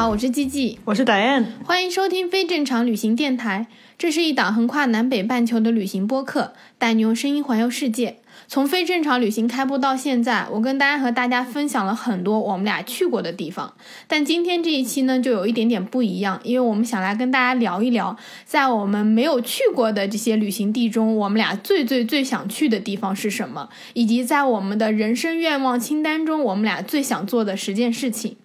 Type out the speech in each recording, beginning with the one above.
好，我是季季，我是 Diane，欢迎收听非正常旅行电台。这是一档横跨南北半球的旅行播客，带你用声音环游世界。从非正常旅行开播到现在，我跟大家和大家分享了很多我们俩去过的地方。但今天这一期呢，就有一点点不一样，因为我们想来跟大家聊一聊，在我们没有去过的这些旅行地中，我们俩最最最想去的地方是什么，以及在我们的人生愿望清单中，我们俩最想做的十件事情。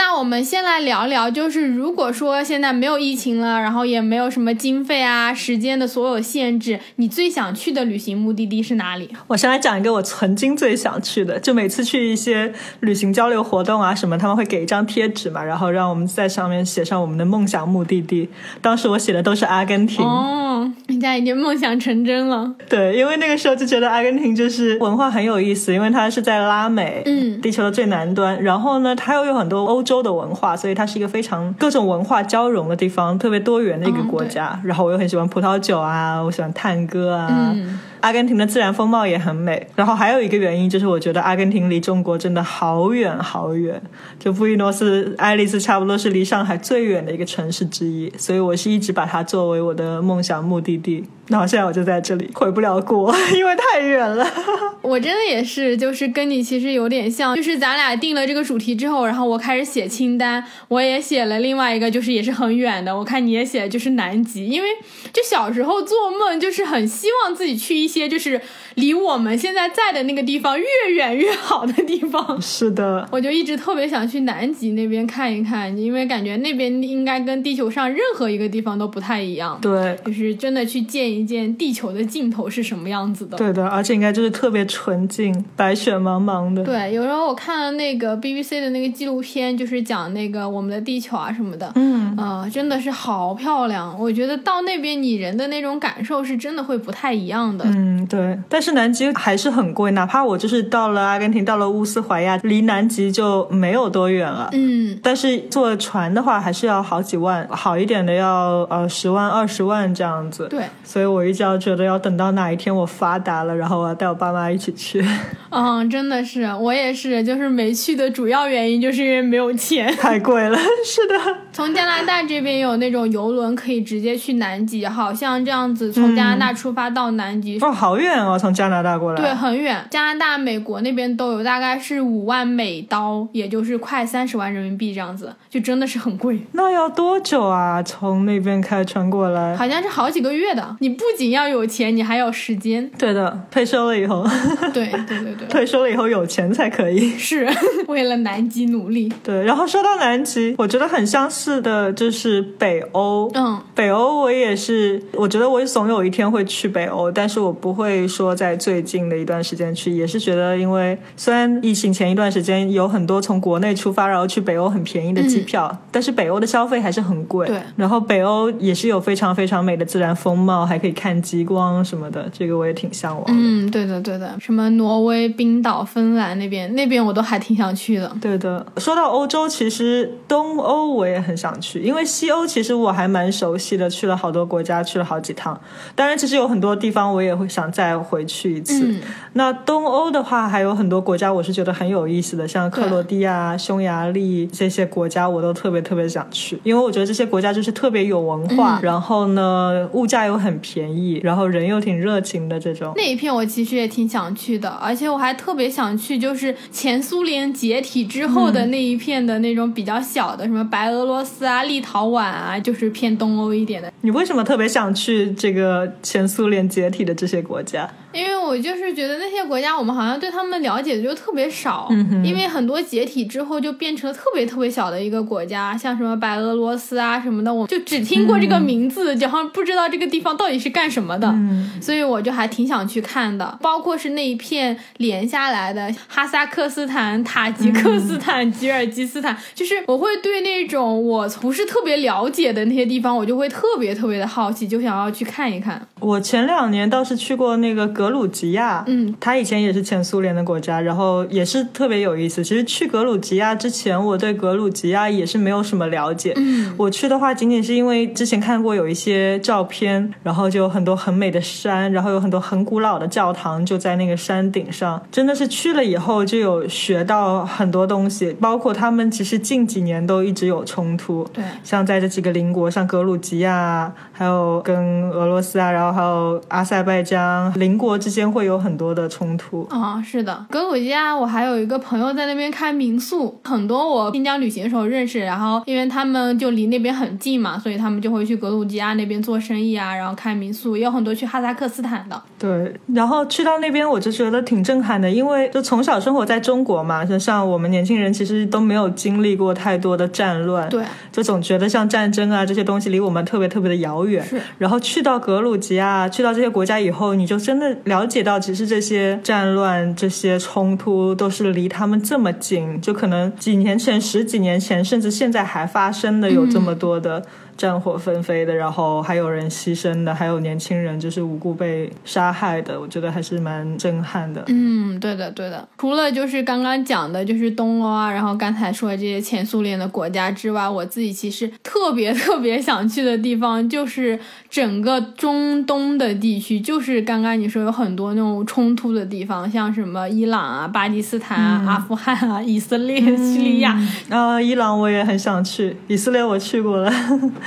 那我们先来聊聊，就是如果说现在没有疫情了，然后也没有什么经费啊、时间的所有限制，你最想去的旅行目的地是哪里？我先来讲一个我曾经最想去的，就每次去一些旅行交流活动啊什么，他们会给一张贴纸嘛，然后让我们在上面写上我们的梦想目的地。当时我写的都是阿根廷，哦，人家已经梦想成真了。对，因为那个时候就觉得阿根廷就是文化很有意思，因为它是在拉美，嗯地球的最南端，然后呢，它又有很多欧洲的文化，所以它是一个非常各种文化交融的地方，特别多元的一个国家。然后我又很喜欢葡萄酒啊，我喜欢探戈啊。阿根廷的自然风貌也很美，然后还有一个原因就是我觉得阿根廷离中国真的好远好远，就布宜诺斯艾利斯差不多是离上海最远的一个城市之一，所以我是一直把它作为我的梦想目的地。然后现在我就在这里，回不了国，因为太远了。我真的也是，就是跟你其实有点像，就是咱俩定了这个主题之后，然后我开始写清单，我也写了另外一个，就是也是很远的。我看你也写的就是南极，因为就小时候做梦，就是很希望自己去一些就是离我们现在在的那个地方越远越好的地方。是的，我就一直特别想去南极那边看一看，因为感觉那边应该跟地球上任何一个地方都不太一样，对。就是真的去见一见地球的尽头是什么样子的。对的，而且应该就是特别纯净，白雪茫茫的。对，有时候我看了那个 BBC 的那个纪录片，就是讲那个我们的地球啊什么的，嗯，啊、真的是好漂亮。我觉得到那边你人的那种感受是真的会不太一样的。嗯，对，但是南极还是很贵，哪怕我就是到了阿根廷，到了乌斯怀亚，离南极就没有多远了。嗯，但是坐船的话，还是要好几万，好一点的要呃十万、二十万这样子。对，所以我一直要觉得要等到哪一天我发达了，然后我要带我爸妈一起去，嗯，真的是，我也是，就是没去的主要原因就是因为没有钱。太贵了。是的，从加拿大这边有那种游轮可以直接去南极，好像这样子从加拿大出发到南极哦，好远哦，从加拿大过来。对，很远，加拿大、美国那边都有，大概是五万美刀，也就是快三十万人民币这样子，就真的是很贵，那要多久啊？从那边开船过来？好像是好几个月的。你不仅要有钱，你还有时间。对的，退休了以后，对对对对，退休了以后有钱才可以。是 为了南极努力。对，然后说到南极，我觉得很相似的就是北欧。嗯，北欧我也是，我觉得我总有一天会去北欧，但是我不会说在最近的一段时间去，也是觉得因为虽然疫情前一段时间有很多从国内出发然后去北欧很便宜的机票，但是北欧的消费还是很贵。对然后北欧也是有非常非常美的自然风貌，还可以看极光什么的，这个我也挺向往的。嗯，对的对的，什么挪威、冰岛、芬兰那边，那边我都还挺想去的。对的，说到欧洲，其实东欧我也很想去，因为西欧其实我还蛮熟悉的，去了好多国家，去了好几趟。当然，其实有很多地方我也会想再回去一次。嗯那东欧的话，还有很多国家我是觉得很有意思的，像克罗地亚、匈牙利这些国家，我都特别特别想去，因为我觉得这些国家就是特别有文化，然后呢，物价又很便宜，然后人又挺热情的这种。那一片我其实也挺想去的，而且我还特别想去，就是前苏联解体之后的那一片的那种比较小的，什么白俄罗斯啊、立陶宛啊，就是偏东欧一点的。你为什么特别想去这个前苏联解体的这些国家？因为我就是觉得那些国家，我们好像对他们了解的就特别少，嗯因为很多解体之后就变成了特别特别小的一个国家，像什么白俄罗斯啊什么的，我就只听过这个名字，就好像不知道这个地方到底是干什么的，嗯所以我就还挺想去看的。包括是那一片连下来的哈萨克斯坦、塔吉克斯坦、吉尔吉斯坦，就是我会对那种我不是特别了解的那些地方，我就会特别特别的好奇，就想要去看一看。我前两年倒是去过那个格鲁吉亚，嗯，它以前也是前苏联的国家，然后也是特别有意思。其实去格鲁吉亚之前，我对格鲁吉亚也是没有什么了解。嗯，我去的话，仅仅是因为之前看过有一些照片，然后就有很多很美的山，然后有很多很古老的教堂就在那个山顶上，真的是去了以后就有学到很多东西，包括他们其实近几年都一直有冲突。对。像在这几个邻国，像格鲁吉亚，还有跟俄罗斯啊，然后还有阿塞拜疆，邻国之间会有很多的冲突。啊、是的，格鲁吉亚我还有一个朋友在那边开民宿，很多我新疆旅行的时候认识，然后因为他们就离那边很近嘛，所以他们就会去格鲁吉亚那边做生意啊，然后开民宿，也有很多去哈萨克斯坦的。对，然后去到那边我就觉得挺震撼的，因为就从小生活在中国嘛，就像我们年轻人其实都没有经历过太多的战乱，对，就总觉得像战争啊这些东西离我们特别特别的遥远。是然后去到格鲁吉亚，去到这些国家以后，你就真的了解到，其实这些战乱、这些冲突都是离他们这么近，就可能几年前、十几年前，甚至现在还发生的有这么多的。战火纷飞的，然后还有人牺牲的，还有年轻人就是无辜被杀害的，我觉得还是蛮震撼的。嗯，对的，对的。除了就是刚刚讲的，就是东欧啊，然后刚才说的这些前苏联的国家之外，我自己其实特别特别想去的地方就是整个中东的地区，就是刚刚你说有很多那种冲突的地方，像什么伊朗啊、巴基斯坦啊、阿富汗啊、以色列、叙利亚，啊、伊朗我也很想去，以色列我去过了。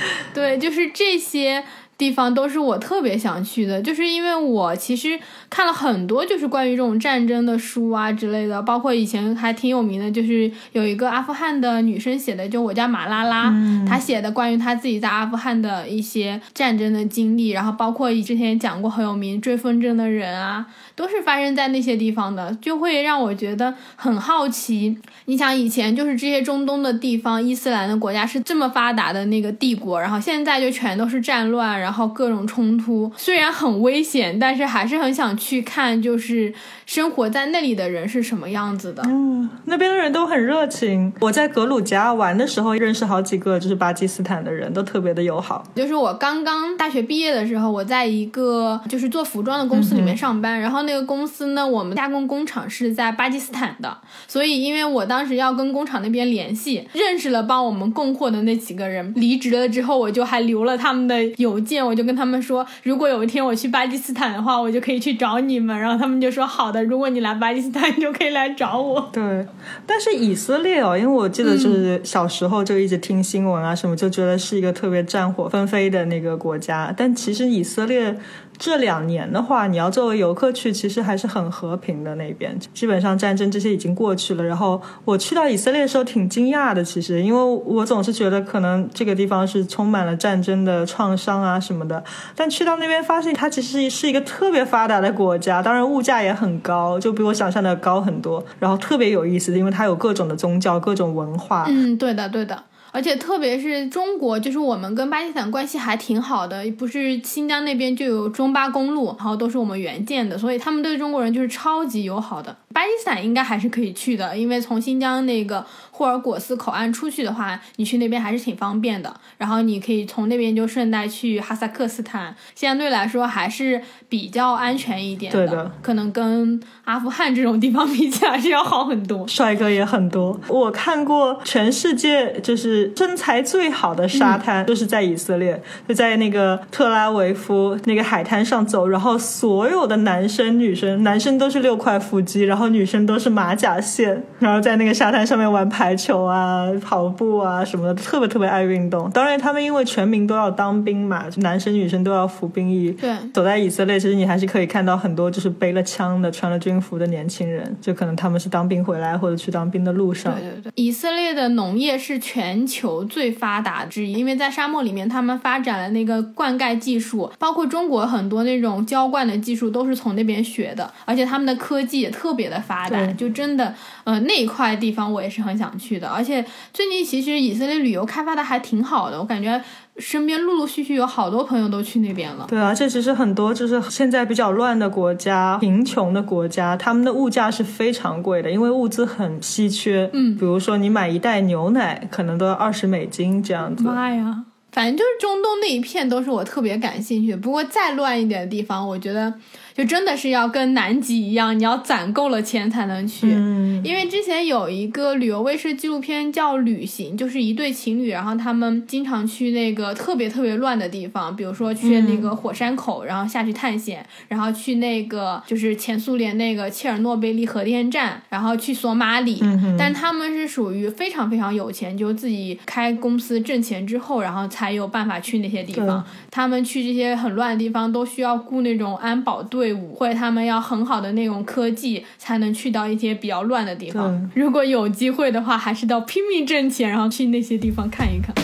对，就是这些地方都是我特别想去的，就是因为我其实看了很多就是关于这种战争的书啊之类的，包括以前还挺有名的，就是有一个阿富汗的女生写的，就我叫马拉拉，她写的关于她自己在阿富汗的一些战争的经历，然后包括之前讲过很有名追风筝的人啊，都是发生在那些地方的，就会让我觉得很好奇。你想以前就是这些中东的地方，伊斯兰的国家是这么发达的那个帝国，然后现在就全都是战乱，然后各种冲突，虽然很危险，但是还是很想去看，就是生活在那里的人是什么样子的。嗯，那边的人都很热情。我在格鲁吉亚玩的时候，认识好几个就是巴基斯坦的人，都特别的友好。就是我刚刚大学毕业的时候，我在一个就是做服装的公司里面上班，然后那个公司呢，我们加工工厂是在巴基斯坦的，所以因为我当时要跟工厂那边联系，认识了帮我们供货的那几个人，离职了之后，我就还留了他们的邮件，我就跟他们说，如果有一天我去巴基斯坦的话，我就可以去找你们，然后他们就说好的，如果你来巴基斯坦，你就可以来找我。对，但是以色列哦，因为我记得就是小时候就一直听新闻啊什么，就觉得是一个特别战火纷飞的那个国家。但其实以色列这两年的话，你要作为游客去，其实还是很和平的那边，基本上战争这些已经过去了。然后我去到以色列的时候挺惊讶的，其实因为我总是觉得可能这个地方是充满了战争的创伤啊什么的，但去到那边发现它其实是一个特别发达的国家，当然物价也很高，就比我想象的高很多。然后特别有意思，因为它有各种的宗教、各种文化。嗯，对的，对的。而且特别是中国，就是我们跟巴基斯坦关系还挺好的，不是新疆那边就有中巴公路，然后都是我们援建的，所以他们对中国人就是超级友好的。巴基斯坦应该还是可以去的，因为从新疆那个霍尔果斯口岸出去的话，你去那边还是挺方便的。然后你可以从那边就顺带去哈萨克斯坦，相对来说还是比较安全一点对的可能跟阿富汗这种地方比起来是要好很多。帅哥也很多，我看过全世界就是身材最好的沙滩，就是在以色列，就在那个特拉维夫那个海滩上走，然后所有的男生女生，男生都是六块腹肌，然后女生都是马甲线，然后在那个沙滩上面玩排排球啊、跑步啊什么的，特别特别爱运动。当然，他们因为全民都要当兵嘛，男生女生都要服兵役。对走在以色列，其实你还是可以看到很多就是背了枪的、穿了军服的年轻人，就可能他们是当兵回来或者去当兵的路上。对对对，以色列的农业是全球最发达之一，因为在沙漠里面，他们发展了那个灌溉技术，包括中国很多那种浇灌的技术都是从那边学的，而且他们的科技也特别的发达，就真的，呃，那一块地方我也是很想去的。而且最近其实以色列旅游开发的还挺好的，我感觉身边陆陆续续有好多朋友都去那边了。对啊，这其实很多就是现在比较乱的国家、贫穷的国家，他们的物价是非常贵的，因为物资很稀缺。嗯比如说你买一袋牛奶，可能都要二十美金这样子。妈呀！反正就是中东那一片都是我特别感兴趣的。不过再乱一点的地方，我觉得就真的是要跟南极一样，你要攒够了钱才能去。嗯，因为之前有一个旅游卫视纪录片叫《旅行》，就是一对情侣，然后他们经常去那个特别特别乱的地方，比如说去那个火山口，然后下去探险，然后去那个就是前苏联那个切尔诺贝利核电站，然后去索马里。但他们是属于非常非常有钱，就自己开公司挣钱之后，然后才有办法去那些地方。他们去这些很乱的地方都需要雇那种安保队伍，或者他们要很好的那种科技，才能去到一些比较乱的地方。如果有机会的话，还是到拼命挣钱，然后去那些地方看一看。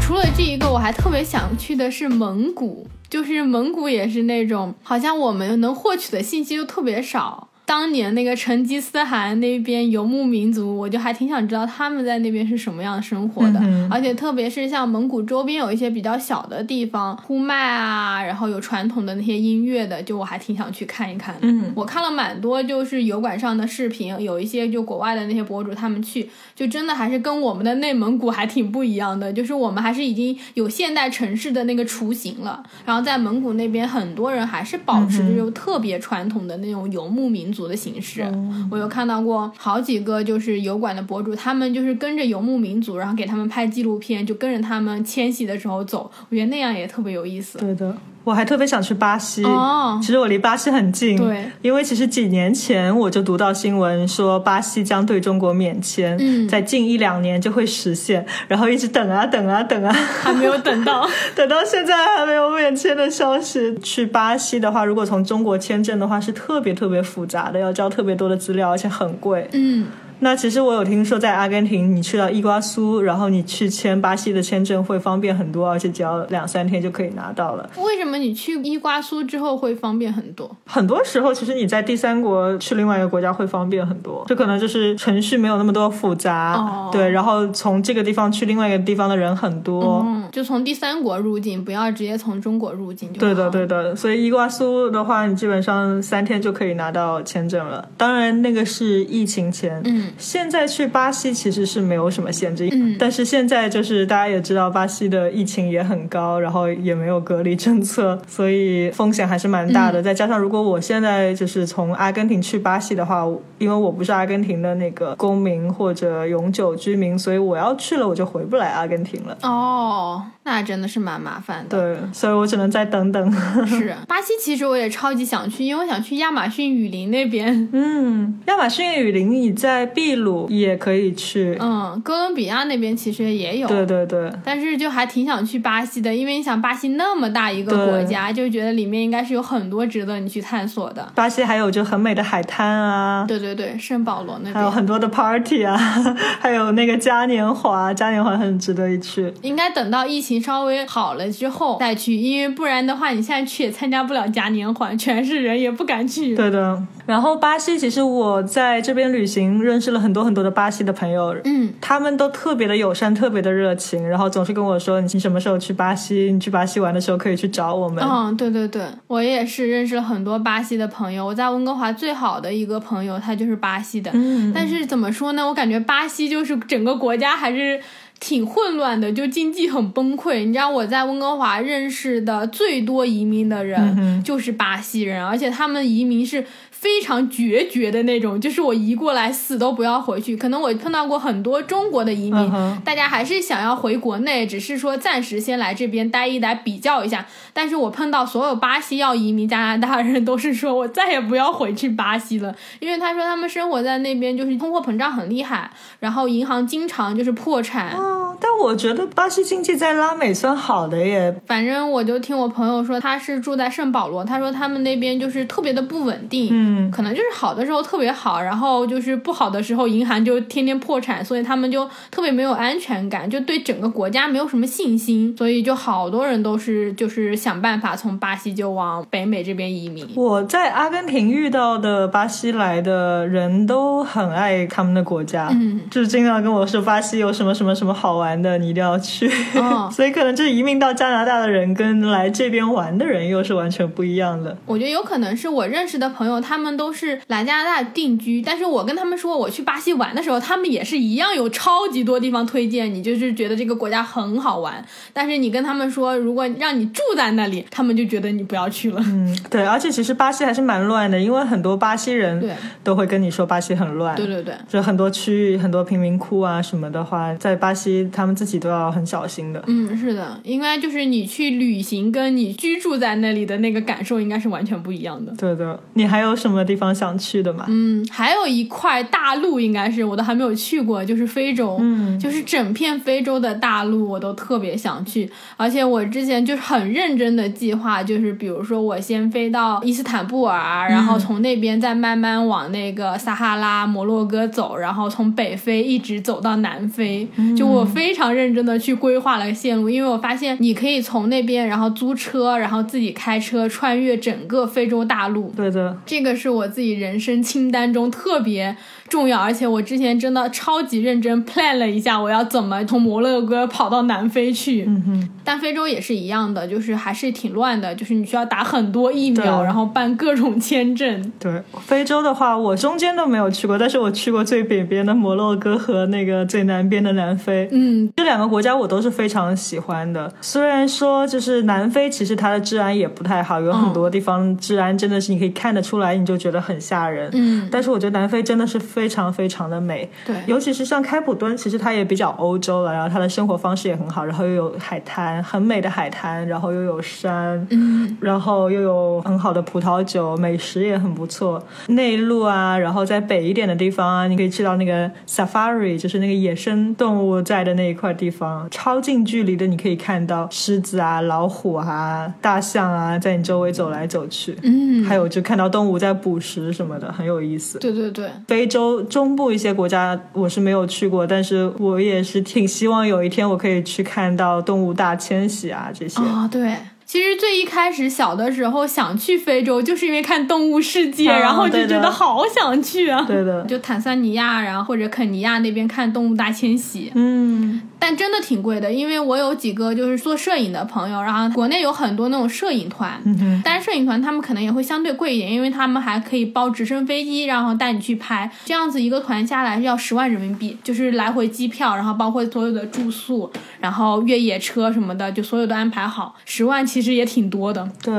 除了这一个，我还特别想去的是蒙古，就是蒙古也是那种好像我们能获取的信息就特别少。当年那个成吉思汗那边游牧民族，我就还挺想知道他们在那边是什么样的生活的，嗯而且特别是像蒙古周边有一些比较小的地方，呼麦啊，然后有传统的那些音乐的，就我还挺想去看一看的。嗯。我看了蛮多就是油管上的视频，有一些就国外的那些博主他们去，就真的还是跟我们的内蒙古还挺不一样的，就是我们还是已经有现代城市的那个雏形了，然后在蒙古那边很多人还是保持着就特别传统的那种游牧民族的形式。我有看到过好几个就是油管的博主，他们就是跟着游牧民族，然后给他们拍纪录片，就跟着他们迁徙的时候走，我觉得那样也特别有意思。对的，我还特别想去巴西。哦其实我离巴西很近，对，因为其实几年前我就读到新闻说巴西将对中国免签，嗯在近一两年就会实现，然后一直等啊等啊等啊，还没有等到。等到现在还没有免签的消息。去巴西的话，如果从中国签证的话，是特别特别复杂的，要交特别多的资料，而且很贵。嗯，那其实我有听说，在阿根廷，你去到伊瓜苏，然后你去签巴西的签证会方便很多，而且只要两三天就可以拿到了。为什么你去伊瓜苏之后会方便很多？很多时候，其实你在第三国去另外一个国家会方便很多，这可能就是程序没有那么多复杂，哦对。然后从这个地方去另外一个地方的人很多，嗯，就从第三国入境，不要直接从中国入境就。对的，对的，所以伊瓜苏的话，你基本上三天就可以拿到签证了。当然，那个是疫情前。嗯，现在去巴西其实是没有什么限制，嗯但是现在就是大家也知道，巴西的疫情也很高，然后也没有隔离政策，所以风险还是蛮大嗯的。再加上如果我现在就是从阿根廷去巴西的话，因为我不是阿根廷的那个公民或者永久居民，所以我要去了我就回不来阿根廷了。哦，那真的是蛮麻烦的。对，所以我只能再等等。是 巴西，其实我也超级想去，因为我想去亚马逊雨林那边。嗯，亚马逊雨林你在秘鲁也可以去。嗯，哥伦比亚那边其实也有。对对对，但是就还挺想去巴西的，因为你想巴西那么大一个国家，就觉得里面应该是有很多值得你去探索的。巴西还有就很美的海滩啊，对对对，圣保罗那边还有很多的 party 啊，还有那个嘉年华，嘉年华很值得一去。应该等到疫情稍微好了之后再去，因为不然的话，你现在去也参加不了嘉年华，全是人也不敢去。对的，然后巴西其实我在这边旅行认识了很多很多的巴西的朋友，嗯，他们都特别的友善，特别的热情，然后总是跟我说你什么时候去巴西，你去巴西玩的时候可以去找我们。嗯，对对对，我也是认识了很多巴西的朋友。我在温哥华最好的一个朋友，他就是巴西的。嗯但是怎么说呢？我感觉巴西就是整个国家还是挺混乱的，就经济很崩溃。你知道我在温哥华认识的最多移民的人嗯就是巴西人，而且他们移民是非常决绝的那种，就是我移过来死都不要回去。可能我碰到过很多中国的移民，大家还是想要回国内，只是说暂时先来这边待一待，比较一下。但是我碰到所有巴西要移民加拿大的人，都是说我再也不要回去巴西了，因为他说他们生活在那边就是通货膨胀很厉害，然后银行经常就是破产。哦，但我觉得巴西经济在拉美算好的耶。反正我就听我朋友说，他是住在圣保罗，他说他们那边就是特别的不稳定，嗯，可能就是好的时候特别好，然后就是不好的时候银行就天天破产，所以他们就特别没有安全感，就对整个国家没有什么信心，所以就好多人都是就是想办法从巴西就往北美这边移民。我在阿根廷遇到的巴西来的人都很爱他们的国家，嗯，就是经常跟我说巴西有什么什么什么好玩的，你一定要去。哦 所以可能就是移民到加拿大的人跟来这边玩的人又是完全不一样的。我觉得有可能是我认识的朋友，他们都是来加拿大定居，但是我跟他们说我去巴西玩的时候，他们也是一样有超级多地方推荐你，就是觉得这个国家很好玩。但是你跟他们说，如果让你住在那里，他们就觉得你不要去了。嗯，对，而且其实巴西还是蛮乱的，因为很多巴西人都会跟你说巴西很乱。对对对，就很多区域、很多贫民窟啊什么的话，在巴西他们自己都要很小心的。嗯，是的，应该就是你去旅行跟你居住在那里的那个感受应该是完全不一样的。对的，你还有什么地方想去的吗？嗯，还有一块大陆应该是我都还没有去过，就是非洲，嗯。就是整片非洲的大陆我都特别想去，而且我之前就是很认真的计划，就是比如说我先飞到伊斯坦布尔，然后从那边再慢慢往那个撒哈拉、摩洛哥走，然后从北非一直走到南非，就我非常认真的去规划了线路，因为我发现你可以从那边然后租车，然后自己开车穿越整个非洲大陆，对的，这个是我自己人生清单中特别重要，而且我之前真的超级认真 plan 了一下，我要怎么从摩洛哥跑到南非去。嗯哼，但非洲也是一样的，就是还是挺乱的，就是你需要打很多疫苗，然后办各种签证。对。非洲的话，我中间都没有去过，但是我去过最北边的摩洛哥和那个最南边的南非。嗯，这两个国家我都是非常喜欢的。虽然说就是南非，其实它的治安也不太好，有很多地方治安真的是你可以看得出来，你就觉得很吓人。嗯，但是我觉得南非真的是非常非常的美，对尤其是像开普敦，其实它也比较欧洲了，然后它的生活方式也很好，然后又有海滩，很美的海滩，然后又有山，嗯，然后又有很好的葡萄酒，美食也很不错。内陆啊，然后在北一点的地方啊，你可以去到那个 safari，就是那个野生动物在的那一块地方，超近距离的你可以看到狮子啊、老虎啊、大象啊，在你周围走来走去。嗯，还有就看到动物在捕食什么的，很有意思。对对对，非洲中部一些国家我是没有去过，但是我也是挺希望有一天我可以去看到动物大迁徙啊这些。啊、对。其实最一开始小的时候想去非洲，就是因为看《动物世界》啊然后就觉得好想去啊。对的，就坦桑尼亚，然后或者肯尼亚那边看动物大迁徙，嗯，但真的挺贵的。因为我有几个就是做摄影的朋友，然后国内有很多那种摄影团，但是摄影团他们可能也会相对贵一点，因为他们还可以包直升飞机，然后带你去拍。这样子一个团下来要十万人民币，就是来回机票，然后包括所有的住宿，然后越野车什么的，就所有都安排好。十万其其实也挺多的。对，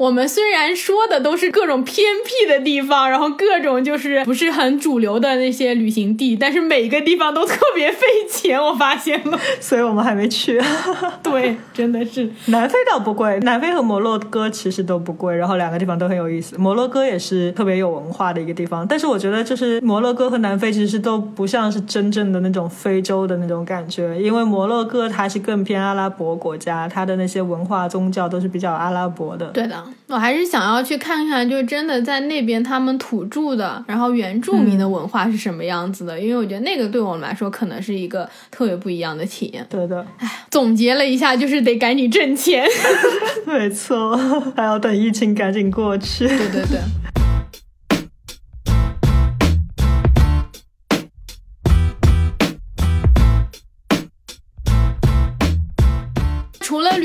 我们虽然说的都是各种偏僻的地方，然后各种就是不是很主流的那些旅行地，但是每个地方都特别费钱，我发现了。所以我们还没去。对，真的是。南非倒不贵，南非和摩洛哥其实都不贵，然后两个地方都很有意思。摩洛哥也是特别有文化的一个地方，但是我觉得就是摩洛哥和南非其实都不像是真正的那种非洲的那种感觉，因为摩洛哥它是更偏阿拉伯国家，它的那些文化宗教都是比较阿拉伯的。对的，我还是想要去看看，就真的在那边他们土著的，然后原住民的文化是什么样子的，因为我觉得那个对我们来说可能是一个特别不一样的体验。对的，总结了一下，就是得赶紧挣钱。没错，还要等疫情赶紧过去。对对对。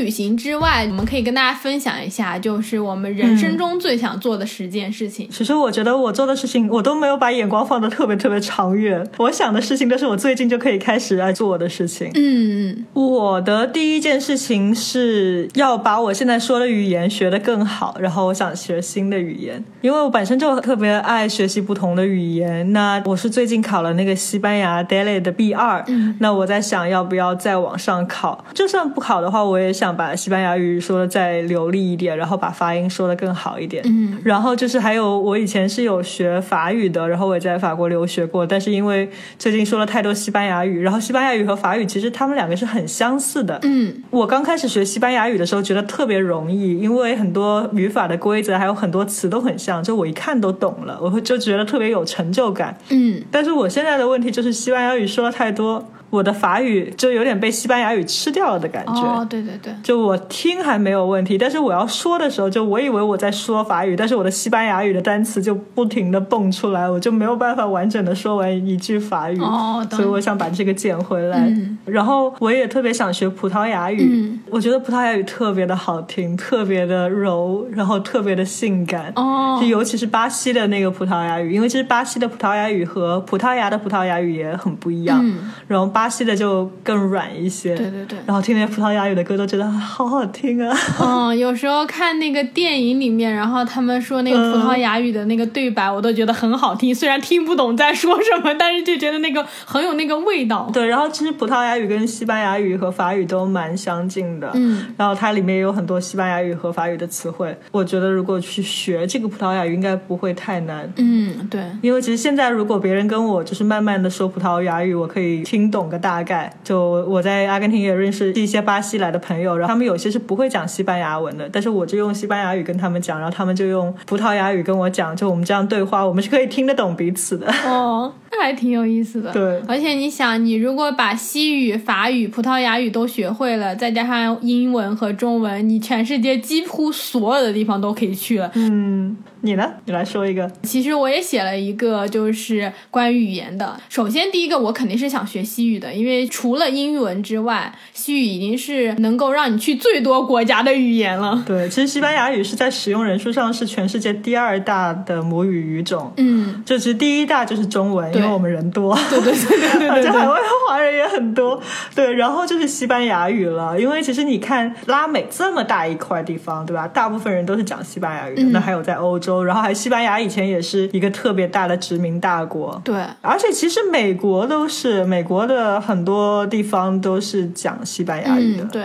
旅行之外，我们可以跟大家分享一下，就是我们人生中最想做的十件事情。其实我觉得我做的事情，我都没有把眼光放得特别特别长远。我想的事情都是我最近就可以开始来做的事情。嗯我的第一件事情是要把我现在说的语言学得更好，然后我想学新的语言，因为我本身就特别爱学习不同的语言。那我是最近考了那个西班牙 Daily 的 B 二、嗯那我在想要不要再往上考。就算不考的话，我也想把西班牙语说的再流利一点，然后把发音说的更好一点。嗯然后就是还有，我以前是有学法语的，然后我也在法国留学过，但是因为最近说了太多西班牙语，然后西班牙语和法语其实他们两个是很相似的。嗯我刚开始学西班牙语的时候，觉得特别容易，因为很多语法的规则还有很多词都很像，就我一看都懂了，我会就觉得特别有成就感。嗯但是我现在的问题就是西班牙语说了太多，我的法语就有点被西班牙语吃掉了的感觉。哦，对对对，就我听还没有问题，但是我要说的时候，就我以为我在说法语，但是我的西班牙语的单词就不停的蹦出来，我就没有办法完整的说完一句法语。哦懂所以我想把这个捡回来。嗯然后我也特别想学葡萄牙语，嗯我觉得葡萄牙语特别的好听，特别的柔，然后特别的性感。哦就尤其是巴西的那个葡萄牙语，因为其实巴西的葡萄牙语和葡萄牙的葡萄牙语也很不一样，嗯然后巴西的就更软一些。对对对。然后听那些葡萄牙语的歌都觉得啊好好听啊。嗯，有时候看那个电影里面，然后他们说那个葡萄牙语的那个对白，我都觉得很好听。虽然听不懂在说什么，但是就觉得那个很有那个味道。对，然后其实葡萄牙语跟西班牙语和法语都蛮相近的，嗯，然后它里面也有很多西班牙语和法语的词汇。我觉得如果去学这个葡萄牙语，应该不会太难。嗯，对，因为其实现在，如果别人跟我就是慢慢的说葡萄牙语，我可以听懂个大概。就我在阿根廷也认识一些巴西来的朋友，然后他们有些是不会讲西班牙文的，但是我就用西班牙语跟他们讲，然后他们就用葡萄牙语跟我讲，就我们这样对话，我们是可以听得懂彼此的。哦，还挺有意思的。对而且你想，你如果把西语、法语、葡萄牙语都学会了，再加上英文和中文，你全世界几乎所有的地方都可以去了。嗯，你呢？你来说一个。其实我也写了一个，就是关于语言的。首先，第一个我肯定是想学西语的，因为除了英文之外，西语已经是能够让你去最多国家的语言了。对，其实西班牙语是在使用人数上是全世界第二大的母语语种。嗯，就其实第一大就是中文，因对为我们人多，对对对对对而。且海外华人也很多。对，然后就是西班牙语了，因为其实你看拉美这么大一块地方，对吧？大部分人都是讲西班牙语的，嗯那还有在欧洲，然后还西班牙以前也是一个特别大的殖民大国。对，而且其实美国都是美国的很多地方都是讲西班牙语的，嗯，对。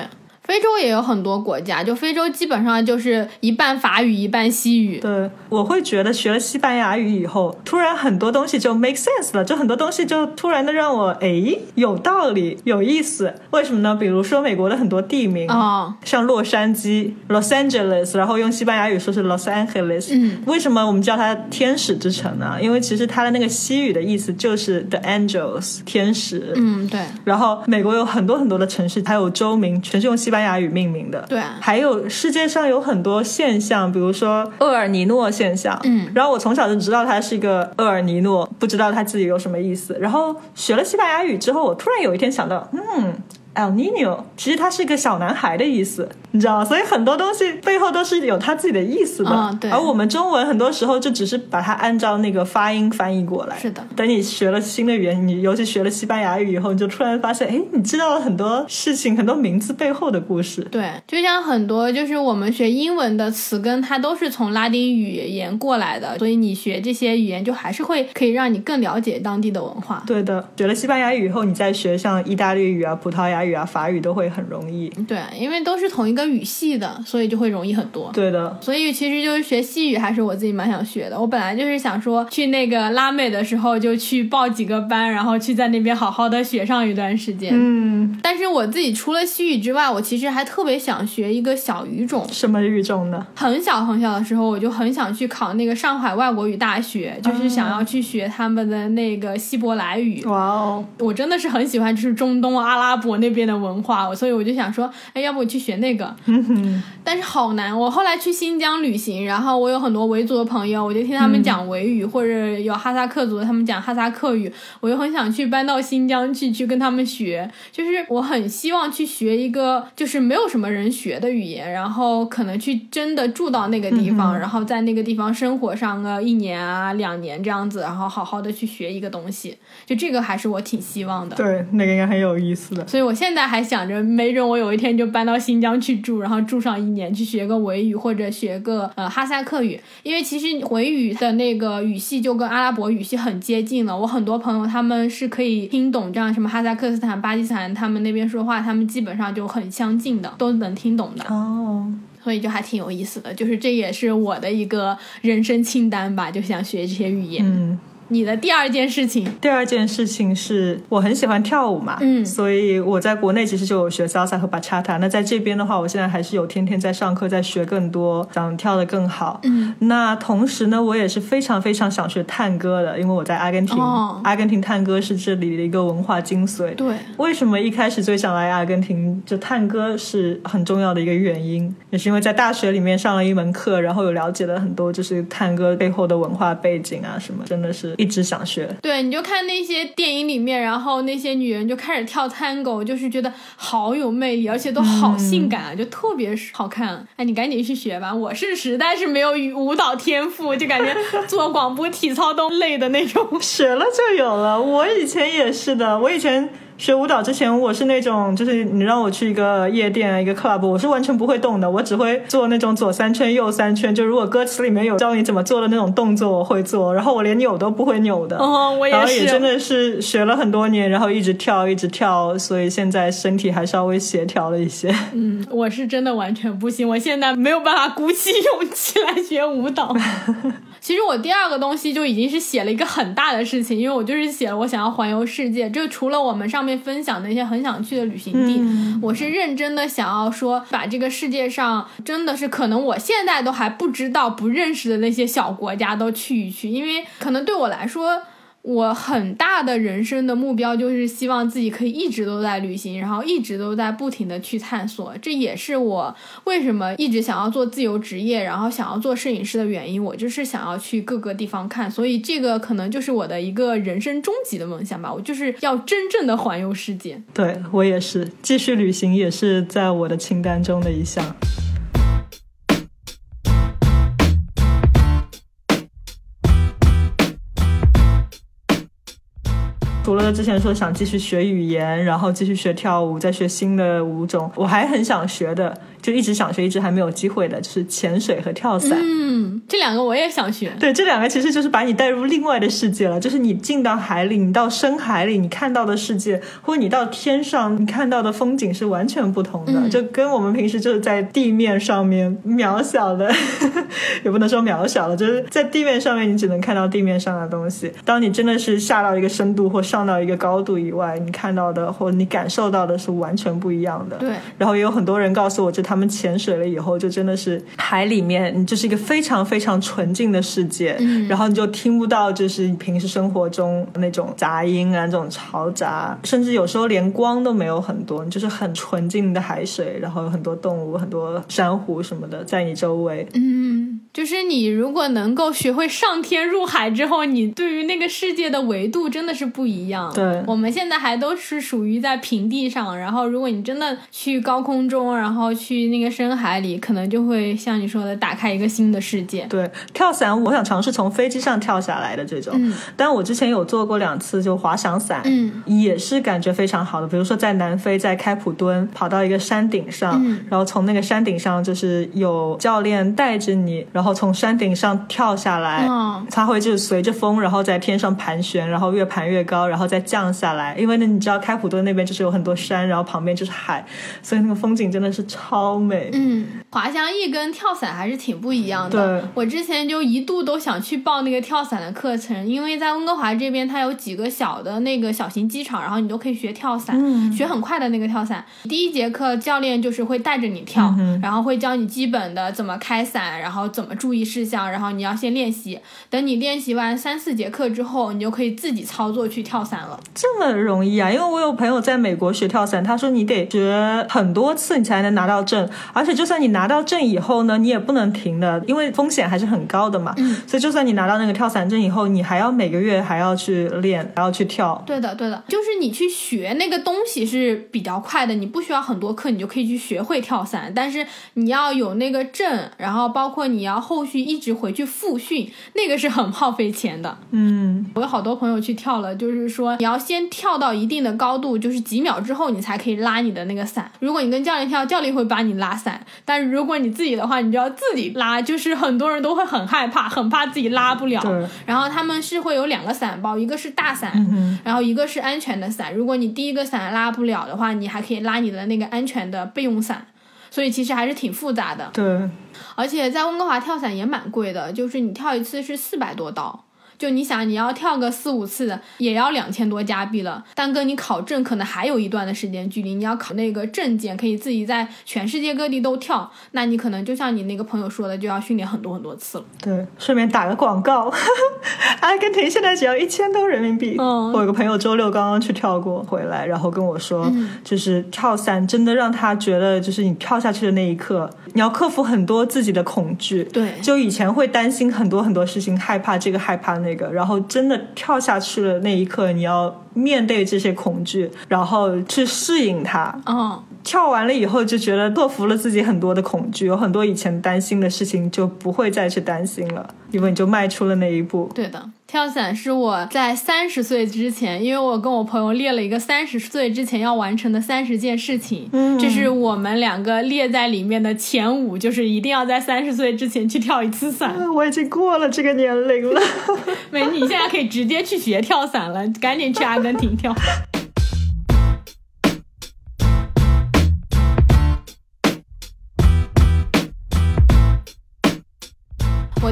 非洲也有很多国家，就非洲基本上就是一半法语一半西语。对，我会觉得学了西班牙语以后，突然很多东西就 make sense 了，就很多东西就突然的让我诶有道理、有意思。为什么呢？比如说美国的很多地名，哦，像洛杉矶 （Los Angeles），然后用西班牙语说是 Los Angeles。嗯，为什么我们叫它天使之城呢？因为其实它的那个西语的意思就是 the angels，天使。嗯，对，然后美国有很多很多的城市，还有州名，全是用西班牙语命名的。对啊还有世界上有很多现象，比如说厄尔尼诺现象。嗯然后我从小就知道它是一个厄尔尼诺，不知道它自己有什么意思。然后学了西班牙语之后，我突然有一天想到，嗯。El Nino，其实它是一个小男孩的意思，你知道吗？所以很多东西背后都是有它自己的意思的。嗯对而我们中文很多时候就只是把它按照那个发音翻译过来。是的等你学了新的语言，你尤其学了西班牙语以后，你就突然发现，哎，你知道了很多事情，很多名字背后的故事。对，就像很多就是我们学英文的词根，它都是从拉丁语言过来的，所以你学这些语言就还是会可以让你更了解当地的文化。对的，学了西班牙语以后，你再学像意大利语啊、葡萄牙语啊、法语都会很容易。对，因为都是同一个语系的，所以就会容易很多。对的，所以其实就是学西语，还是我自己蛮想学的。我本来就是想说，去那个拉美的时候就去报几个班，然后去在那边好好的学上一段时间。嗯，但是我自己除了西语之外，我其实还特别想学一个小语种。什么语种呢？很小很小的时候，我就很想去考那个上海外国语大学，就是想要去学他们的那个希伯来语。哇哦，我真的是很喜欢就是中东阿拉伯那边的文化，所以我就想说，哎，要不我去学那个。的。但是好难。我后来去新疆旅行，然后我有很多维族的朋友，我就听他们讲维语，或者有哈萨克族的他们讲哈萨克语，我就很想去搬到新疆去，去跟他们学。就是我很希望去学一个就是没有什么人学的语言，然后可能去真的住到那个地方，然后在那个地方生活上个一年啊两年这样子，然后好好的去学一个东西。就这个还是我挺希望的。对，那个应该很有意思的。所以我现在还想着，没准我有一天就搬到新疆去住，然后住上一年，去学个维语或者学个呃哈萨克语，因为其实维语的那个语系就跟阿拉伯语系很接近了。我很多朋友他们是可以听懂这样什么哈萨克斯坦、巴基斯坦他们那边说话，他们基本上就很相近的，都能听懂的。哦，所以就还挺有意思的，就是这也是我的一个人生清单吧，就想学这些语言。嗯。你的第二件事情，第二件事情是我很喜欢跳舞嘛，嗯所以我在国内其实就有学 salsa 和 bachata。那在这边的话，我现在还是有天天在上课，在学更多，想跳得更好。嗯，那同时呢，我也是非常非常想学探戈的，因为我在阿根廷，哦阿根廷探戈是这里的一个文化精髓。对，为什么一开始最想来阿根廷？就探戈是很重要的一个原因，也是因为在大学里面上了一门课，然后有了解了很多就是探戈背后的文化背景啊什么，真的是一直想学。对，你就看那些电影里面，然后那些女人就开始跳探戈，就是觉得好有魅力，而且都好性感啊，就特别好看。哎，你赶紧去学吧，我是实在是没有舞舞蹈天赋，就感觉做广播体操都累的那种。学了就有了。我以前也是的，我以前学舞蹈之前，我是那种就是你让我去一个夜店、一个 club，我是完全不会动的，我只会做那种左三圈、右三圈。就如果歌词里面有教你怎么做的那种动作，我会做，然后我连扭都不会扭的。哦，我也是，后也真的是学了很多年，然后一直跳，一直跳，所以现在身体还稍微协调了一些。嗯，我是真的完全不行，我现在没有办法鼓起勇气来学舞蹈。其实我第二个东西就已经是写了一个很大的事情，因为我就是写了我想要环游世界。就除了我们上面分享的一些很想去的旅行地，我是认真的想要说，把这个世界上真的是可能我现在都还不知道、不认识的那些小国家都去一去，因为可能对我来说。我很大的人生的目标就是希望自己可以一直都在旅行，然后一直都在不停的去探索。这也是我为什么一直想要做自由职业，然后想要做摄影师的原因。我就是想要去各个地方看，所以这个可能就是我的一个人生终极的梦想吧。我就是要真正的环游世界。对我也是，继续旅行也是在我的清单中的一项。除了之前说想继续学语言，然后继续学跳舞，再学新的舞种，我还很想学的，就一直想学，一直还没有机会的，就是潜水和跳伞。嗯，这两个我也想学。对，这两个其实就是把你带入另外的世界了，就是你进到海里，你到深海里，你看到的世界，或者你到天上，你看到的风景是完全不同的，嗯就跟我们平时就是在地面上面 渺小的，也不能说渺小了，就是在地面上面你只能看到地面上的东西。当你真的是下到一个深度或上到一个高度以外，你看到的或你感受到的是完全不一样的。对，然后也有很多人告诉我，这他们潜水了以后，就真的是海里面，你就是一个非常非常纯净的世界，嗯然后你就听不到就是平时生活中那种杂音啊，这种嘈杂，甚至有时候连光都没有很多，你就是很纯净的海水，然后有很多动物、很多珊瑚什么的在你周围。嗯，就是你如果能够学会上天入海之后，你对于那个世界的维度真的是不一样。对我们现在还都是属于在平地上，然后如果你真的去高空中，然后去那个深海里，可能就会像你说的，打开一个新的世界。对，跳伞我想尝试从飞机上跳下来的这种，嗯但我之前有做过两次，就滑翔伞，嗯也是感觉非常好的。比如说在南非，在开普敦跑到一个山顶上，嗯然后从那个山顶上就是有教练带着你，然后从山顶上跳下来，嗯它会就是随着风，然后在天上盘旋，然后越盘越高，然后再降下来。因为呢，你知道开普敦那边就是有很多山，然后旁边就是海，所以那个风景真的是超美。嗯，滑翔翼跟跳伞还是挺不一样的。对我之前就一度都想去报那个跳伞的课程，因为在温哥华这边，它有几个小的那个小型机场，然后你都可以学跳伞，嗯学很快的那个跳伞。第一节课教练就是会带着你跳，然后会教你基本的怎么开伞，然后怎么么注意事项，然后你要先练习。等你练习完三四节课之后，你就可以自己操作去跳伞了。这么容易啊？因为我有朋友在美国学跳伞，他说你得学很多次你才能拿到证，而且就算你拿到证以后呢，你也不能停的，因为风险还是很高的嘛。嗯所以就算你拿到那个跳伞证以后，你还要每个月还要去练，还要去跳。对的，对的，就是你去学那个东西是比较快的，你不需要很多课，你就可以去学会跳伞。但是你要有那个证，然后包括你要后续一直回去复训，那个是很耗费钱的。嗯，我有好多朋友去跳了，就是说你要先跳到一定的高度，就是几秒之后你才可以拉你的那个伞。如果你跟教练跳，教练会把你拉伞，但是如果你自己的话，你就要自己拉。就是很多人都会很害怕，很怕自己拉不了。对然后他们是会有两个伞包，一个是大伞，嗯然后一个是安全的伞。如果你第一个伞拉不了的话，你还可以拉你的那个安全的备用伞。所以其实还是挺复杂的，对，而且在温哥华跳伞也蛮贵的，就是你跳一次是四百多刀。就你想，你要跳个四五次，也要两千多加币了。但跟你考证可能还有一段的时间距离。你要考那个证件，可以自己在全世界各地都跳。那你可能就像你那个朋友说的，就要训练很多很多次了。对，顺便打个广告，阿根廷现在只要一千多人民币。嗯我有个朋友周六刚刚去跳过回来，然后跟我说，嗯就是跳伞真的让他觉得，就是你跳下去的那一刻，你要克服很多自己的恐惧。对就以前会担心很多很多事情，害怕这个害怕那那个，然后真的跳下去的那一刻，你要面对这些恐惧，然后去适应它。嗯，跳完了以后就觉得克服了自己很多的恐惧，有很多以前担心的事情就不会再去担心了，因为你就迈出了那一步。对的，跳伞是我在三十岁之前，因为我跟我朋友列了一个三十岁之前要完成的三十件事情，嗯这是我们两个列在里面的前五，就是一定要在三十岁之前去跳一次伞。啊 我已经过了这个年龄了。美女，你现在可以直接去学跳伞了，赶紧去阿根廷跳。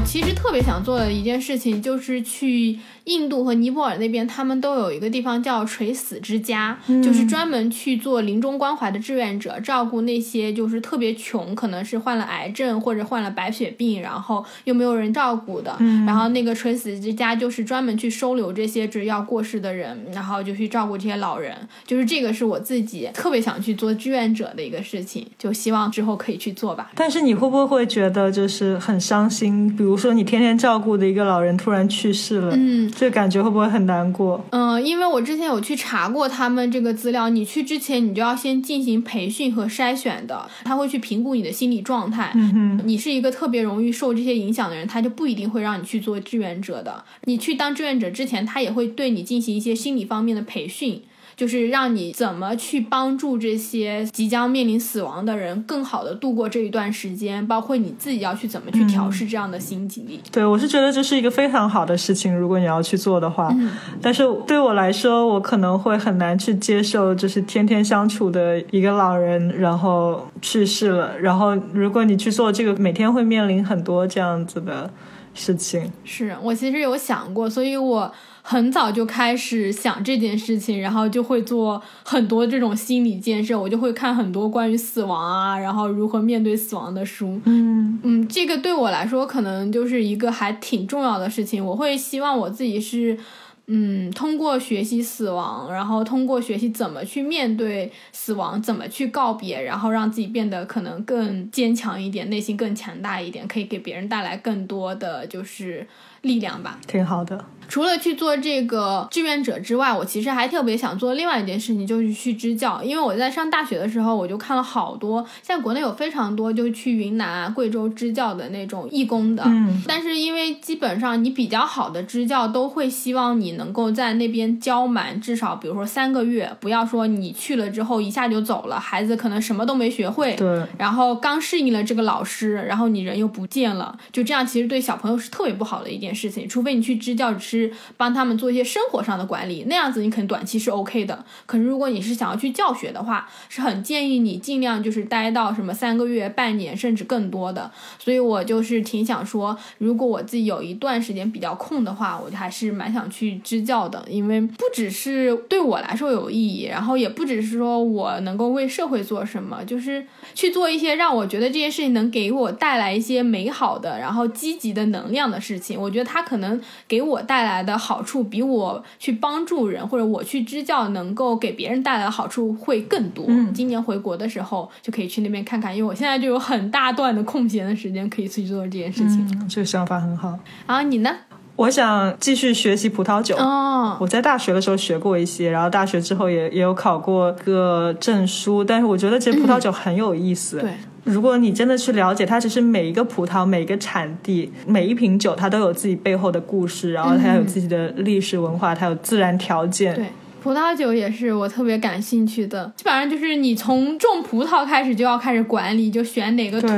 其实特别想做的一件事情，就是去印度和尼泊尔那边，他们都有一个地方叫垂死之家，就是专门去做临终关怀的志愿者，照顾那些就是特别穷，可能是患了癌症或者患了白血病，然后又没有人照顾的。然后那个垂死之家就是专门去收留这些只要过世的人，然后就去照顾这些老人。就是这个是我自己特别想去做志愿者的一个事情，就希望之后可以去做吧。但是你会不会觉得就是很伤心？比如说你天天照顾的一个老人突然去世了，嗯，这感觉会不会很难过？嗯，因为我之前有去查过他们这个资料，你去之前你就要先进行培训和筛选的，他会去评估你的心理状态。嗯哼，你是一个特别容易受这些影响的人，他就不一定会让你去做志愿者的。你去当志愿者之前，他也会对你进行一些心理方面的培训。就是让你怎么去帮助这些即将面临死亡的人，更好的度过这一段时间，包括你自己要去怎么去调试这样的心经历。对我是觉得这是一个非常好的事情，如果你要去做的话。但是对我来说，我可能会很难去接受，就是天天相处的一个老人，然后去世了，然后如果你去做这个，每天会面临很多这样子的事情。是我其实有想过，所以我很早就开始想这件事情，然后就会做很多这种心理建设，我就会看很多关于死亡啊，然后如何面对死亡的书。嗯嗯，这个对我来说可能就是一个还挺重要的事情。我会希望我自己是，嗯，通过学习死亡，然后通过学习怎么去面对死亡，怎么去告别，然后让自己变得可能更坚强一点，内心更强大一点，可以给别人带来更多的就是力量吧。挺好的。除了去做这个志愿者之外，我其实还特别想做另外一件事情，就是去支教。因为我在上大学的时候，我就看了好多，像国内有非常多就去云南啊、贵州支教的那种义工的。嗯但是因为基本上你比较好的支教都会希望你能够在那边教满至少比如说三个月，不要说你去了之后一下就走了，孩子可能什么都没学会。对，然后刚适应了这个老师，然后你人又不见了，就这样，其实对小朋友是特别不好的一件事事情，除非你去支教，只是帮他们做一些生活上的管理，那样子你可能短期是 OK 的。可是如果你是想要去教学的话，是很建议你尽量就是待到什么三个月、半年甚至更多的。所以我就是挺想说，如果我自己有一段时间比较空的话，我还是蛮想去支教的，因为不只是对我来说有意义，然后也不只是说我能够为社会做什么，就是去做一些让我觉得这件事情能给我带来一些美好的，然后积极的能量的事情。我觉得它可能给我带来的好处，比我去帮助人或者我去支教能够给别人带来的好处会更多。嗯今年回国的时候就可以去那边看看，因为我现在就有很大段的空闲的时间可以去做这件事情。嗯，这个想法很好。然后你呢？我想继续学习葡萄酒。哦，我在大学的时候学过一些，然后大学之后也也有考过个证书，但是我觉得其实葡萄酒很有意思。对，如果你真的去了解它，其实每一个葡萄、每一个产地、每一瓶酒，它都有自己背后的故事，然后它有自己的历史文化，它有自然条件。对，葡萄酒也是我特别感兴趣的。基本上就是你从种葡萄开始就要开始管理，就选哪个土，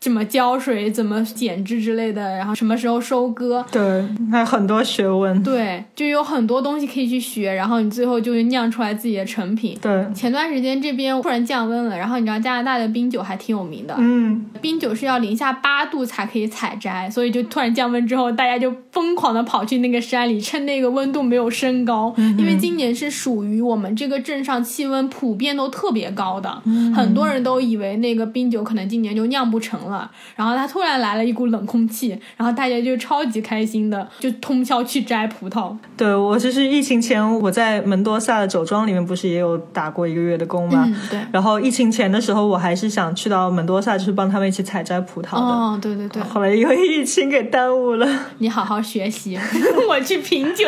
怎么浇水，怎么剪枝之类的，然后什么时候收割。对，还有很多学问。对，就有很多东西可以去学，然后你最后就会酿出来自己的成品。对，前段时间这边突然降温了，然后你知道加拿大的冰酒还挺有名的，嗯，冰酒是要零下八度才可以采摘，所以就突然降温之后，大家就疯狂的跑去那个山里，趁那个温度没有升高，因为今年是属于我们这个镇上气温普遍都特别高的，很多人都以为那个冰酒可能今年就酿不成了，然后它突然来了一股冷空气，然后大家就超级开心的就通宵去摘葡萄。对我就是疫情前我在门多萨的酒庄里面不是也有打过一个月的工吗？嗯，对。然后疫情前的时候，我还是想去到门多萨，就是帮他们一起采摘葡萄的。哦，对对对，后来因为疫情给耽误了，你好好学习，我去品酒。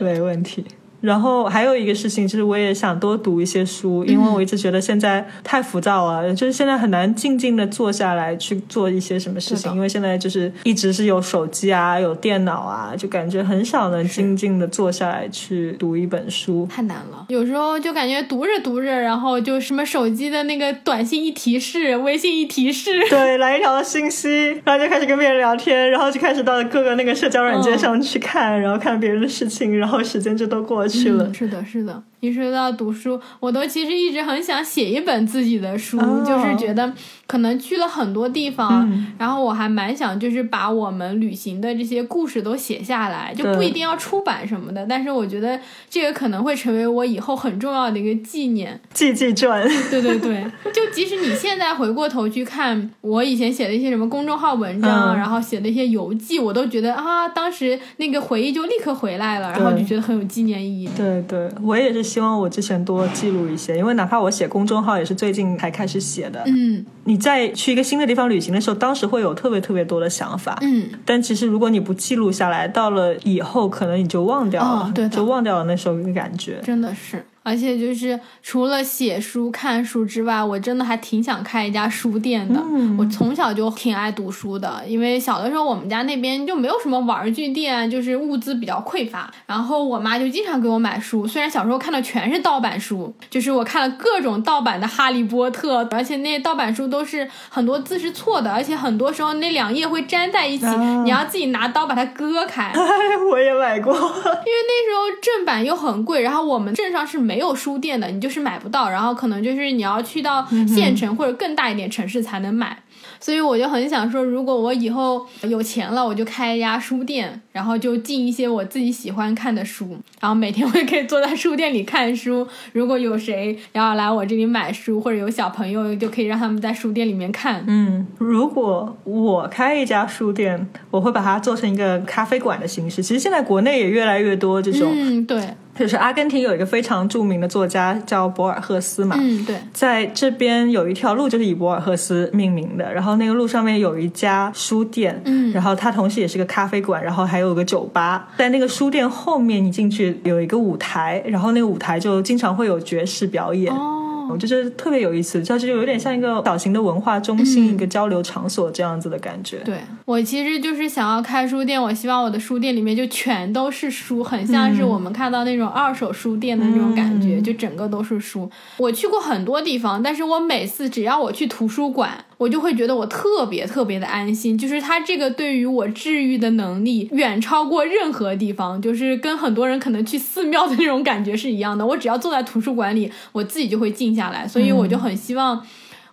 没问题。然后还有一个事情就是，我也想多读一些书，因为我一直觉得现在太浮躁了，就是现在很难静静的坐下来去做一些什么事情，因为现在就是一直是有手机啊，有电脑啊，就感觉很少能静静的坐下来去读一本书。太难了，有时候就感觉读着读着，然后就什么手机的那个短信一提示，微信一提示，对，来一条信息，然后就开始跟别人聊天，然后就开始到各个那个社交软件上去看，然后看别人的事情，然后时间就都过去了。嗯是的，是的。一说到读书，我都其实一直很想写一本自己的书，哦就是觉得可能去了很多地方，嗯然后我还蛮想就是把我们旅行的这些故事都写下来，就不一定要出版什么的，但是我觉得这个可能会成为我以后很重要的一个纪念。记记传，对对对，就即使你现在回过头去看我以前写的一些什么公众号文章，嗯然后写的一些游记，我都觉得啊，当时那个回忆就立刻回来了，然后就觉得很有纪念意义。对对，我也是希望我之前多记录一些，因为哪怕我写公众号也是最近才开始写的。嗯你在去一个新的地方旅行的时候，当时会有特别特别多的想法，嗯，但其实如果你不记录下来，到了以后可能你就忘掉了，哦对就忘掉了那时候的感觉。真的是。而且就是除了写书、看书之外，我真的还挺想开一家书店的。嗯我从小就挺爱读书的，因为小的时候我们家那边就没有什么玩具店，就是物资比较匮乏。然后我妈就经常给我买书，虽然小时候看的全是盗版书，就是我看了各种盗版的《哈利波特》，而且那些盗版书都是很多字是错的，而且很多时候那两页会粘在一起，啊你要自己拿刀把它割开。哎，我也买过。因为那时候正版又很贵，然后我们镇上是没有书店的，你就是买不到，然后可能就是你要去到县城或者更大一点城市才能买。所以我就很想说，如果我以后有钱了，我就开一家书店，然后就进一些我自己喜欢看的书，然后每天我也可以坐在书店里看书。如果有谁要来我这里买书，或者有小朋友，就可以让他们在书店里面看。嗯，如果我开一家书店，我会把它做成一个咖啡馆的形式。其实现在国内也越来越多这种，嗯，对，就是阿根廷有一个非常著名的作家叫博尔赫斯嘛，嗯，对，在这边有一条路就是以博尔赫斯命名的，然后那个路上面有一家书店，嗯然后它同时也是个咖啡馆，然后还有个酒吧。在那个书店后面，你进去有一个舞台，然后那个舞台就经常会有爵士表演。哦。我就觉得特别有意思，就是有点像一个小型的文化中心、嗯一个交流场所这样子的感觉。对我其实就是想要开书店，我希望我的书店里面就全都是书，很像是我们看到那种二手书店的那种感觉，嗯就整个都是书。我去过很多地方，但是我每次只要我去图书馆，我就会觉得我特别特别的安心，就是它这个对于我治愈的能力远超过任何地方，就是跟很多人可能去寺庙的那种感觉是一样的。我只要坐在图书馆里，我自己就会静下来，所以我就很希望。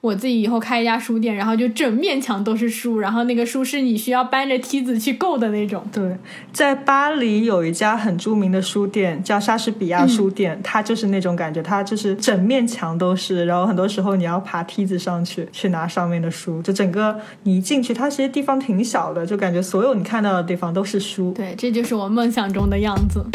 我自己以后开一家书店，然后就整面墙都是书，然后那个书是你需要搬着梯子去够的那种。对，在巴黎有一家很著名的书店，叫莎士比亚书店，它就是那种感觉，它就是整面墙都是，然后很多时候你要爬梯子上去去拿上面的书，就整个你一进去，它其实地方挺小的，就感觉所有你看到的地方都是书。对，这就是我梦想中的样子。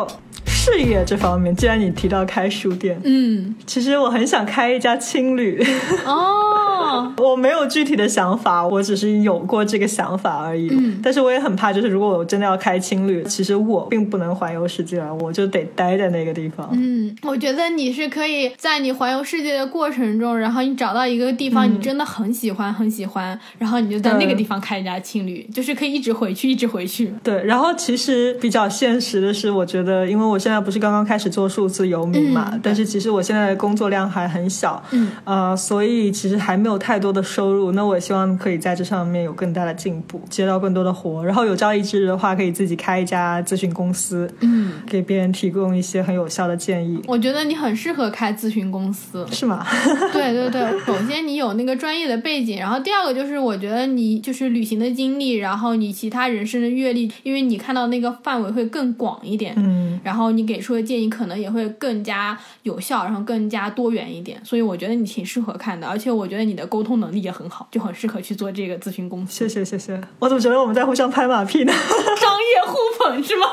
说到事业这方面，既然你提到开书店，嗯，其实我很想开一家青旅。哦，我没有具体的想法，我只是有过这个想法而已。嗯但是我也很怕，就是如果我真的要开青旅，其实我并不能环游世界了，我就得待在那个地方。嗯，我觉得你是可以在你环游世界的过程中，然后你找到一个地方，你真的很喜欢，很喜欢，然后你就在那个地方开一家青旅，就是可以一直回去，一直回去。对，然后其实比较现实的是，我觉得，因为我现在不是刚刚开始做数字游民嘛，嗯但是其实我现在的工作量还很小，嗯，呃，所以其实还没有太多的收入。那我希望可以在这上面有更大的进步，接到更多的活，然后有朝一日的话，可以自己开一家咨询公司，嗯，给别人提供一些很有效的建议，我觉得你很适合开咨询公司。是吗？对对对，首先你有那个专业的背景，然后第二个就是我觉得你就是旅行的经历，然后你其他人生的阅历，因为你看到那个范围会更广一点，嗯，然后你给出的建议可能也会更加有效，然后更加多元一点，所以我觉得你挺适合看的，而且我觉得你的沟通能力也很好，就很适合去做这个咨询公司。谢谢谢谢。我怎么觉得我们在互相拍马屁呢？商业互捧是吗？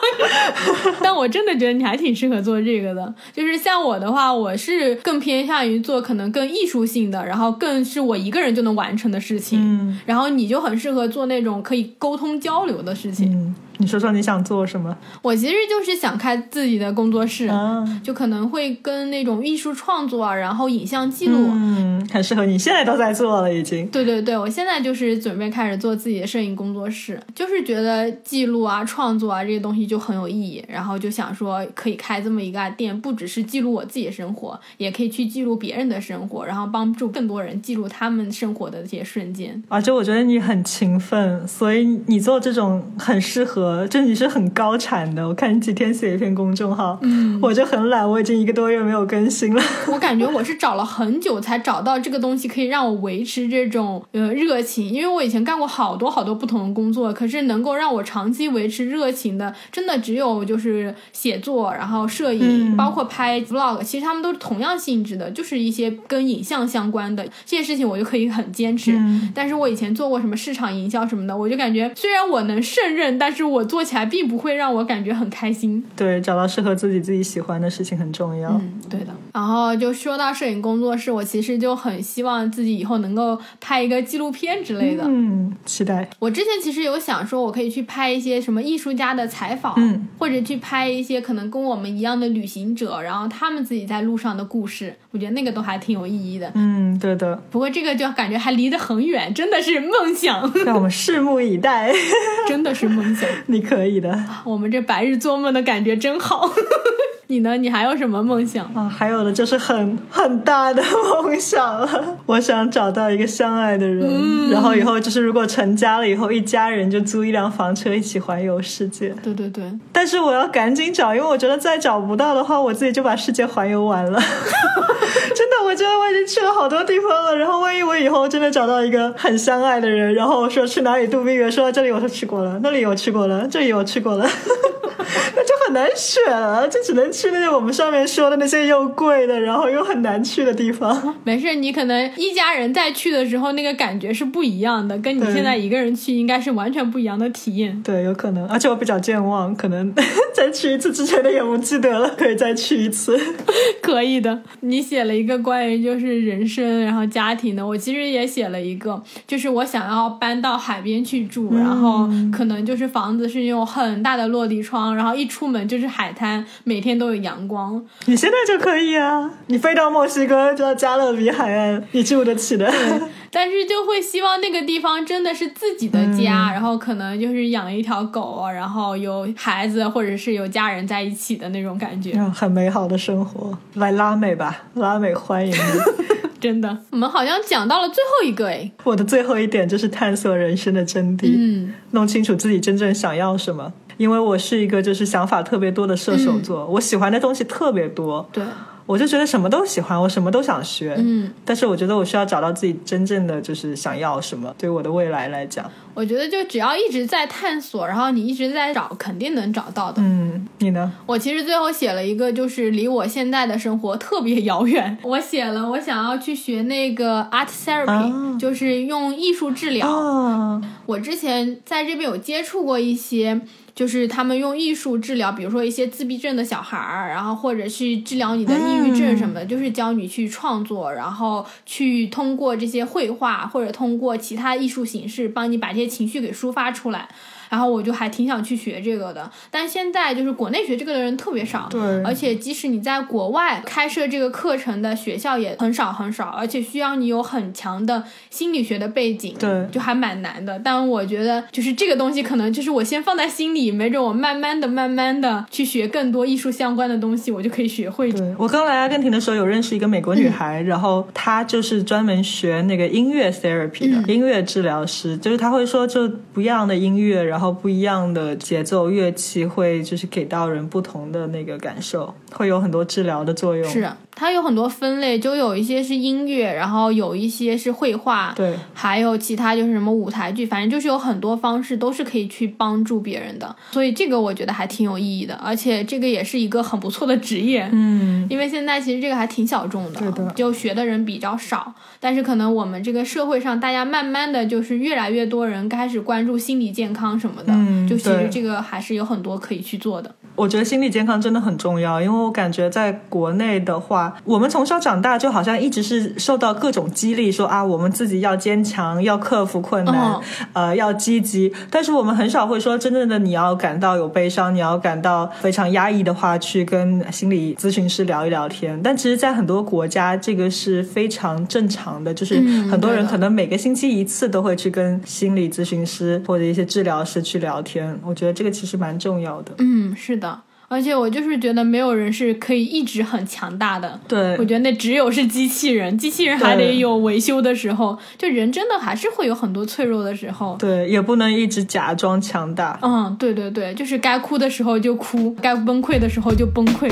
但我真的觉得你还挺适合做这个的。就是像我的话，我是更偏向于做可能更艺术性的，然后更是我一个人就能完成的事情。嗯然后你就很适合做那种可以沟通交流的事情。嗯，你说说你想做什么？我其实就是想开自己的工作室。啊，就可能会跟那种艺术创作啊，然后影像记录，嗯，很适合你，现在都在做了已经。对对对，我现在就是准备开始做自己的摄影工作室，就是觉得记录啊、创作啊这些东西就很有意义，然后就想说可以开这么一个店，不只是记录我自己的生活，也可以去记录别人的生活，然后帮助更多人记录他们生活的这些瞬间。而且我觉得你很勤奋，所以你做这种很适合，就你是很高产的。我看你几天写一篇公众号，嗯，我就很懒，我已经一个多月没有更新了。我感觉我是找了很久才找到这个东西可以让我维持这种呃热情，因为我以前干过好多好多不同的工作，可是能够让我长期维持热情的，真的只有就是写作，然后摄影，嗯包括拍 vlog，其实他们都是同样性质的，就是一些跟影像相关的这些事情，我就可以很坚持。嗯但是我以前做过什么市场营销什么的，我就感觉虽然我能胜任，但是我做起来并不会让我感觉很开心。对，找到适合自己自己喜欢的事情很重要。嗯，对的。然后就说到摄影工作室，我其实就很希望自己以后能够拍一个纪录片之类的。嗯，期待。我之前其实有想说，我可以去拍一些什么艺术家的采访，嗯，或者去拍一些可能跟我们一样的旅行者，然后他们自己在路上的故事，我觉得那个都还挺有意义的。嗯，对的，不过这个就感觉还离得很远，真的是梦想，让我们拭目以待。真的是梦想。你可以的我们这白日做梦的感觉真好。你呢？你还有什么梦想？啊！还有的就是很很大的 梦想了，我想找到一个相爱的人，嗯然后以后就是如果成家了以后，一家人就租一辆房车一起环游世界。对对对，但是我要赶紧找，因为我觉得再找不到的话，我自己就把世界环游完了。真的，我觉得我已经去了好多地方了。然后万一我以后真的找到一个很相爱的人，然后说去哪里度蜜月，说到这里我说去过了，那里我去过了，这里我去过了，那就很难选了，就只能去那些我们上面说的那些又贵的，然后又很难去的地方。没事，你可能一家人再去的时候，那个感觉是不一样的，跟你现在一个人去应该是完全不一样的体验。对，有可能，而且我比较健忘，可能再去一次之前的也不记得了，可以再去一次。可以的，你写了一个关于就是人生然后家庭的，我其实也写了一个，就是我想要搬到海边去住，然后可能就是房子是用很大的落地窗，然后一出门就是海滩，每天都有阳光。你现在就可以啊！你飞到墨西哥，就到加勒比海岸，你住得起的。但是就会希望那个地方真的是自己的家，然后可能就是养一条狗，然后有孩子或者是有家人在一起的那种感觉。嗯，很美好的生活。来拉美吧，拉美欢迎你。真的，我们好像讲到了最后一个哎，我的最后一点就是探索人生的真谛，嗯，弄清楚自己真正想要什么。因为我是一个就是想法特别多的射手座，我喜欢的东西特别多，对，我就觉得什么都喜欢，我什么都想学。嗯，但是我觉得我需要找到自己真正的就是想要什么，对我的未来来讲。我觉得就只要一直在探索，然后你一直在找，肯定能找到的。嗯，你呢？我其实最后写了一个，就是离我现在的生活特别遥远。我写了，我想要去学那个 art therapy，、啊就是用艺术治疗。啊，我之前在这边有接触过一些，就是他们用艺术治疗，比如说一些自闭症的小孩儿，然后或者是治疗你的抑郁症什么的，就是教你去创作，然后去通过这些绘画或者通过其他艺术形式，帮你把这些情绪给抒发出来。然后我就还挺想去学这个的，但现在就是国内学这个的人特别少，对而且即使你在国外开设这个课程的学校也很少很少，而且需要你有很强的心理学的背景，对就还蛮难的。但我觉得就是这个东西，可能就是我先放在心里，没准我慢慢的、慢慢的去学更多艺术相关的东西，我就可以学会。对我刚来阿根廷的时候，有认识一个美国女孩，然后她就是专门学那个音乐 therapy 的、音乐治疗师，就是她会说，就不一样的音乐，然后然后不一样的节奏乐器，会就是给到人不同的那个感受，会有很多治疗的作用。是，它有很多分类，就有一些是音乐，然后有一些是绘画，对，还有其他就是什么舞台剧，反正就是有很多方式都是可以去帮助别人的，所以这个我觉得还挺有意义的，而且这个也是一个很不错的职业，嗯，因为现在其实这个还挺小众的，就学的人比较少，但是可能我们这个社会上大家慢慢的就是越来越多人开始关注心理健康什么的，嗯就其实这个还是有很多可以去做的，我觉得心理健康真的很重要，因为我感觉在国内的话，我们从小长大就好像一直是受到各种激励，说啊，我们自己要坚强，要克服困难，嗯呃，要积极。但是我们很少会说，真正的你要感到有悲伤，你要感到非常压抑的话，去跟心理咨询师聊一聊天。但其实，在很多国家，这个是非常正常的，就是嗯很多人可能每个星期一次都会去跟心理咨询师或者一些治疗师去聊天。我觉得这个其实蛮重要的。嗯，是的。而且我就是觉得没有人是可以一直很强大的，对我觉得那只有是机器人，机器人还得有维修的时候，就人真的还是会有很多脆弱的时候。对，也不能一直假装强大。嗯，对对对，就是该哭的时候就哭，该崩溃的时候就崩溃。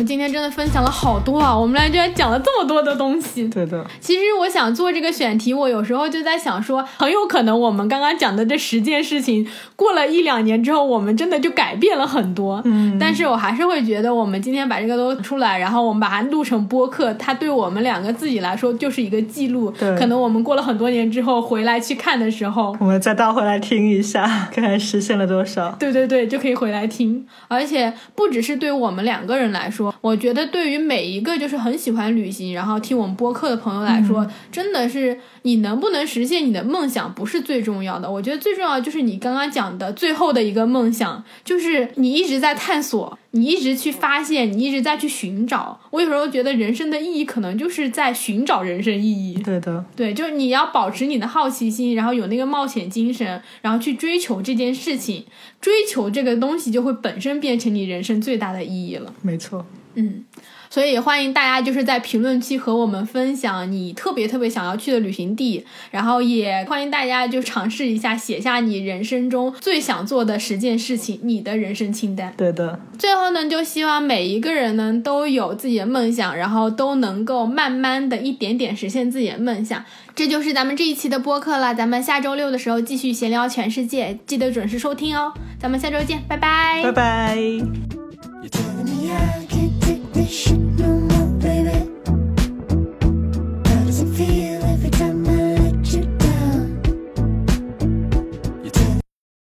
们今天真的分享了好多啊！我们俩居然讲了这么多的东西。对的，其实我想做这个选题，我有时候就在想说，很有可能我们刚刚讲的这十件事情，过了一两年之后，我们真的就改变了很多。嗯但是我还是会觉得，我们今天把这个都出来，然后我们把它录成播客，它对我们两个自己来说就是一个记录。对可能我们过了很多年之后回来去看的时候，我们再倒回来听一下，看看实现了多少。对对对，就可以回来听。而且不只是对我们两个人来说，我觉得对于每一个就是很喜欢旅行，然后听我们播客的朋友来说，真的是你能不能实现你的梦想不是最重要的。我觉得最重要就是你刚刚讲的最后的一个梦想，就是你一直在探索。你一直去发现，你一直在去寻找。我有时候觉得人生的意义可能就是在寻找人生意义。对的，对，就是你要保持你的好奇心，然后有那个冒险精神，然后去追求这件事情，追求这个东西就会本身变成你人生最大的意义了。没错。嗯，所以欢迎大家就是在评论区和我们分享你特别特别想要去的旅行地，然后也欢迎大家就尝试一下写下你人生中最想做的十件事情，你的人生清单。对的，最后呢，就希望每一个人呢都有自己的梦想，然后都能够慢慢的一点点实现自己的梦想。这就是咱们这一期的播客了，咱们下周六的时候继续闲聊全世界，记得准时收听哦。咱们下周见，拜拜。拜拜。 이야기 듣듯이.